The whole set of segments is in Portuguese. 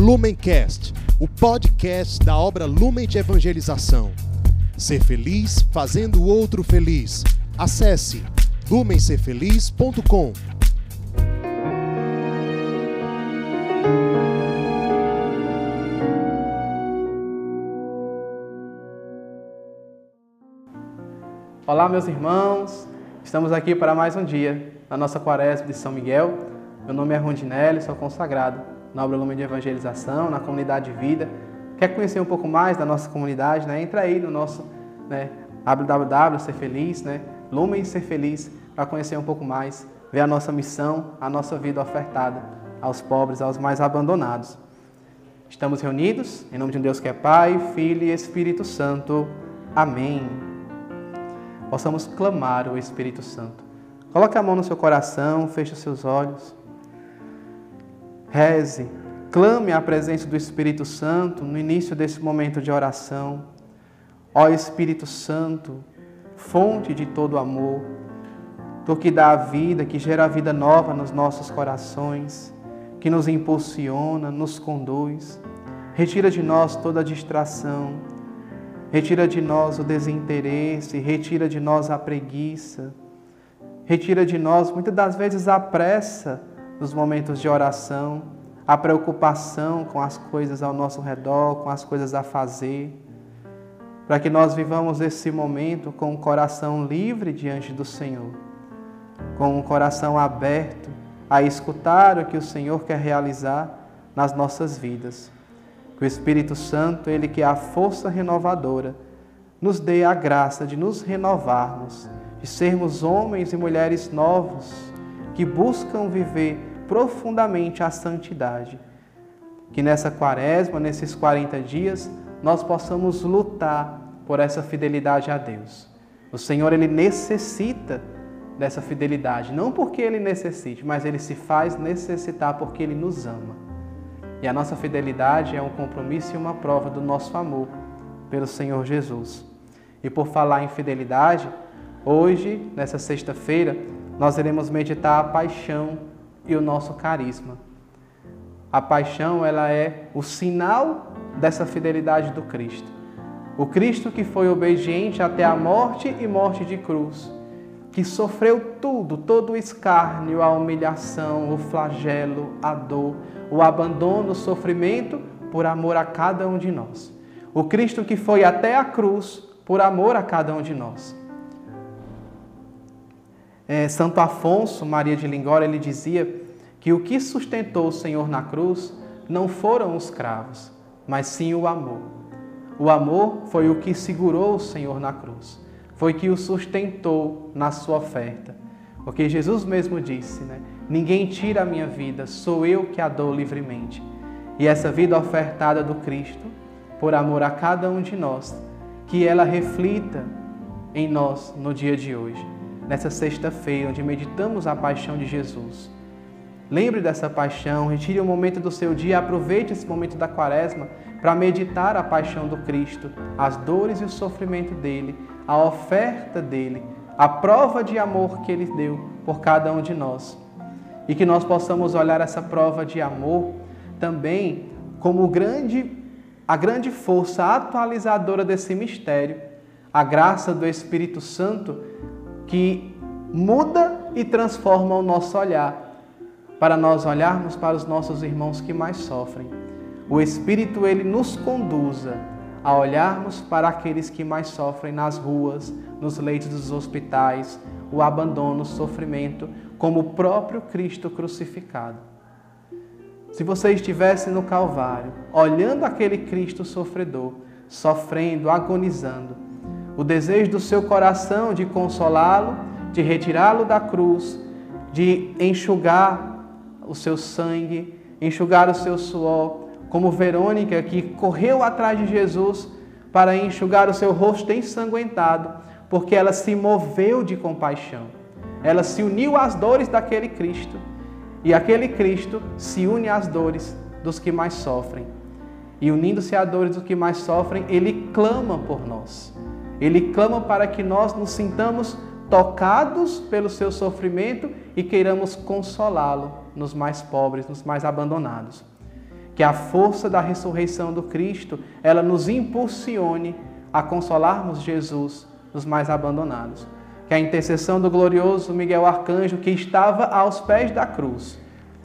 Lumencast, o podcast da obra Lumen de Evangelização. Ser feliz fazendo o outro feliz. Acesse lumencerfeliz.com. Olá, meus irmãos. Estamos aqui para mais um dia na nossa quaresma de São Miguel. Meu nome é Rondinelli, sou consagrado na obra Lumen de Evangelização, na comunidade de vida. Quer conhecer um pouco mais da nossa comunidade? Né? Entra aí no nosso né, www, Ser Feliz, né? Lumen Ser Feliz, para conhecer um pouco mais, ver a nossa missão, a nossa vida ofertada aos pobres, aos mais abandonados. Estamos reunidos em nome de um Deus que é Pai, Filho e Espírito Santo. Amém possamos clamar o Espírito Santo. Coloque a mão no seu coração, feche os seus olhos. Reze, clame a presença do Espírito Santo no início desse momento de oração. Ó Espírito Santo, fonte de todo amor, tu que dá a vida, que gera a vida nova nos nossos corações, que nos impulsiona, nos conduz. Retira de nós toda distração, Retira de nós o desinteresse, retira de nós a preguiça, retira de nós muitas das vezes a pressa nos momentos de oração, a preocupação com as coisas ao nosso redor, com as coisas a fazer, para que nós vivamos esse momento com o coração livre diante do Senhor, com o coração aberto a escutar o que o Senhor quer realizar nas nossas vidas. Que o Espírito Santo, ele que é a força renovadora, nos dê a graça de nos renovarmos, de sermos homens e mulheres novos que buscam viver profundamente a santidade. Que nessa quaresma, nesses 40 dias, nós possamos lutar por essa fidelidade a Deus. O Senhor, ele necessita dessa fidelidade, não porque ele necessite, mas ele se faz necessitar porque ele nos ama. E a nossa fidelidade é um compromisso e uma prova do nosso amor pelo Senhor Jesus. E por falar em fidelidade, hoje, nessa sexta-feira, nós iremos meditar a paixão e o nosso carisma. A paixão, ela é o sinal dessa fidelidade do Cristo. O Cristo que foi obediente até a morte e morte de cruz, que sofreu tudo, todo o escárnio, a humilhação, o flagelo, a dor, o abandono, o sofrimento, por amor a cada um de nós. O Cristo que foi até a cruz por amor a cada um de nós. É, Santo Afonso Maria de Lingora ele dizia que o que sustentou o Senhor na cruz não foram os cravos, mas sim o amor. O amor foi o que segurou o Senhor na cruz, foi que o sustentou na sua oferta. Porque Jesus mesmo disse, né? Ninguém tira a minha vida, sou eu que a dou livremente. E essa vida ofertada do Cristo, por amor a cada um de nós, que ela reflita em nós no dia de hoje, nessa sexta-feira, onde meditamos a paixão de Jesus. Lembre dessa paixão, retire um momento do seu dia, aproveite esse momento da quaresma para meditar a paixão do Cristo, as dores e o sofrimento dele, a oferta dele, a prova de amor que ele deu por cada um de nós. E que nós possamos olhar essa prova de amor também como grande, a grande força atualizadora desse mistério, a graça do Espírito Santo que muda e transforma o nosso olhar, para nós olharmos para os nossos irmãos que mais sofrem. O Espírito ele nos conduza a olharmos para aqueles que mais sofrem nas ruas, nos leitos dos hospitais, o abandono, o sofrimento, como o próprio Cristo crucificado. Se você estivesse no Calvário, olhando aquele Cristo sofredor, sofrendo, agonizando, o desejo do seu coração de consolá-lo, de retirá-lo da cruz, de enxugar o seu sangue, enxugar o seu suor, como Verônica que correu atrás de Jesus para enxugar o seu rosto ensanguentado, porque ela se moveu de compaixão. Ela se uniu às dores daquele Cristo. E aquele Cristo se une às dores dos que mais sofrem. E unindo-se às dores dos que mais sofrem, ele clama por nós. Ele clama para que nós nos sintamos tocados pelo seu sofrimento e queiramos consolá-lo nos mais pobres, nos mais abandonados. que a força da ressurreição do Cristo, ela nos impulsione a consolarmos Jesus nos mais abandonados. Que a intercessão do glorioso Miguel Arcanjo, que estava aos pés da cruz,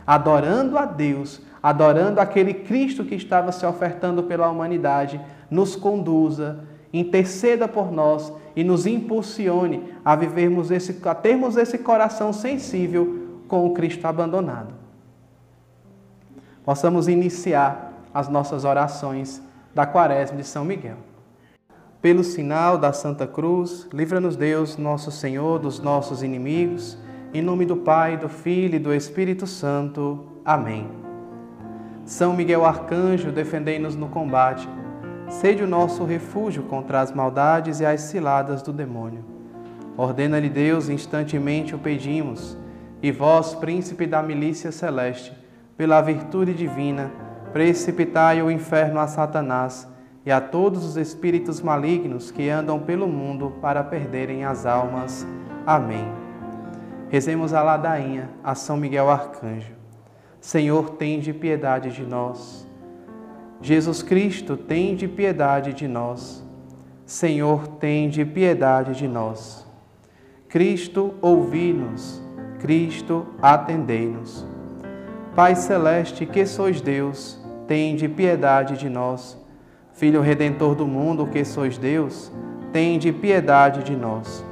adorando a Deus, adorando aquele Cristo que estava se ofertando pela humanidade, nos conduza, interceda por nós e nos impulsione a vivermos esse, a termos esse coração sensível com o Cristo abandonado. Possamos iniciar as nossas orações da Quaresma de São Miguel. Pelo sinal da Santa Cruz, livra-nos Deus, nosso Senhor, dos nossos inimigos. Em nome do Pai, do Filho e do Espírito Santo. Amém. São Miguel Arcanjo, defendei-nos no combate. Sede o nosso refúgio contra as maldades e as ciladas do demônio. Ordena-lhe Deus, instantemente o pedimos, e vós, príncipe da milícia celeste, pela virtude divina, precipitai o inferno a Satanás e a todos os espíritos malignos que andam pelo mundo para perderem as almas. Amém. Rezemos a ladainha a São Miguel Arcanjo. Senhor, tem de piedade de nós. Jesus Cristo, tem de piedade de nós. Senhor, tem de piedade de nós. Cristo, ouvi-nos. Cristo, atendei-nos. Pai celeste, que sois Deus, tem de piedade de nós. Filho redentor do mundo, que sois Deus, tende piedade de nós.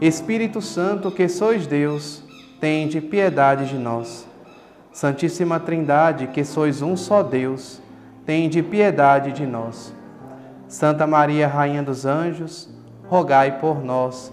Espírito Santo, que sois Deus, tende piedade de nós. Santíssima Trindade, que sois um só Deus, tende piedade de nós. Santa Maria, Rainha dos Anjos, rogai por nós.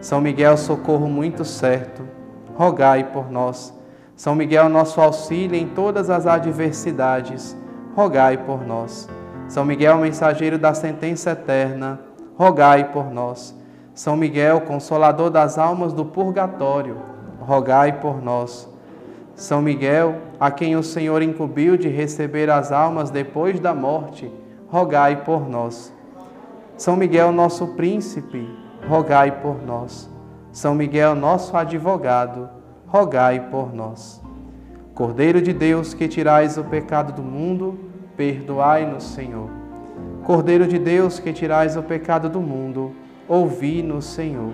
São Miguel, socorro muito certo, rogai por nós. São Miguel, nosso auxílio em todas as adversidades, rogai por nós. São Miguel, mensageiro da sentença eterna, rogai por nós. São Miguel, consolador das almas do purgatório, rogai por nós. São Miguel, a quem o Senhor incumbiu de receber as almas depois da morte, rogai por nós. São Miguel, nosso príncipe, rogai por nós. São Miguel, nosso advogado, rogai por nós. Cordeiro de Deus, que tirais o pecado do mundo, perdoai-nos, Senhor. Cordeiro de Deus, que tirais o pecado do mundo, ouvi-nos, Senhor.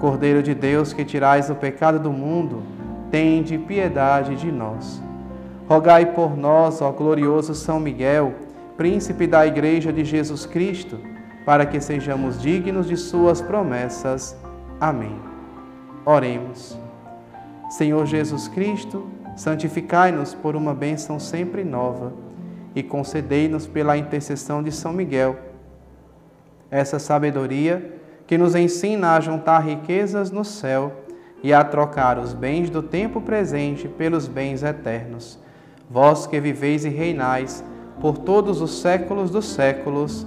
Cordeiro de Deus, que tirais o pecado do mundo, tende piedade de nós. Rogai por nós, ó glorioso São Miguel, príncipe da Igreja de Jesus Cristo, para que sejamos dignos de Suas promessas. Amém. Oremos. Senhor Jesus Cristo, santificai-nos por uma bênção sempre nova e concedei-nos pela intercessão de São Miguel essa sabedoria que nos ensina a juntar riquezas no céu e a trocar os bens do tempo presente pelos bens eternos. Vós que viveis e reinais por todos os séculos dos séculos.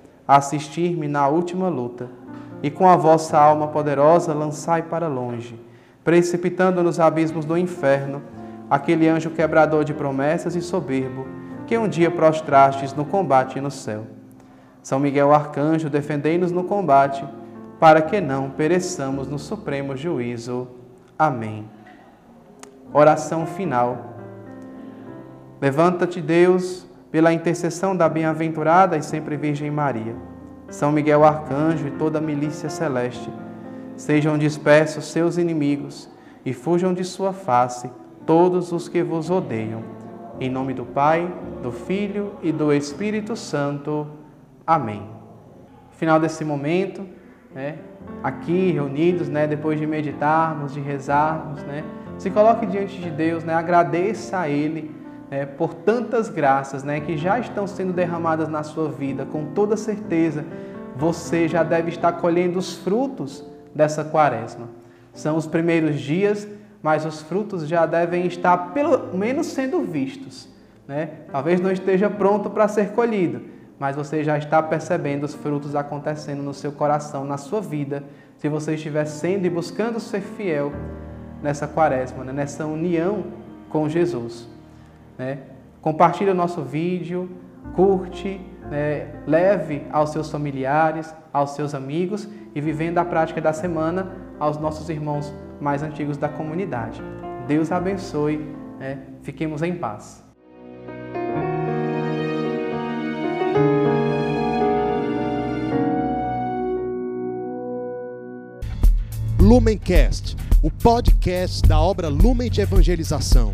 assistir-me na última luta, e com a vossa alma poderosa lançai para longe, precipitando nos abismos do inferno, aquele anjo quebrador de promessas e soberbo que um dia prostrastes no combate no céu. São Miguel Arcanjo, defendei-nos no combate, para que não pereçamos no supremo juízo. Amém. Oração final. Levanta-te, Deus, pela intercessão da bem-aventurada e sempre Virgem Maria. São Miguel Arcanjo e toda a milícia celeste, sejam dispersos seus inimigos e fujam de sua face todos os que vos odeiam em nome do Pai, do Filho e do Espírito Santo. Amém. Final desse momento, né, aqui reunidos, né, depois de meditarmos, de rezarmos, né, se coloque diante de Deus, né, agradeça a Ele né, por tantas graças né, que já estão sendo derramadas na sua vida. Com toda certeza, você já deve estar colhendo os frutos dessa quaresma. São os primeiros dias mas os frutos já devem estar pelo menos sendo vistos. Né? Talvez não esteja pronto para ser colhido, mas você já está percebendo os frutos acontecendo no seu coração, na sua vida, se você estiver sendo e buscando ser fiel nessa quaresma, né? nessa união com Jesus. Né? Compartilhe o nosso vídeo, curte, né? leve aos seus familiares, aos seus amigos e vivendo a prática da semana aos nossos irmãos mais antigos da comunidade. Deus abençoe, né? fiquemos em paz. Lumencast, o podcast da obra Lumen de Evangelização.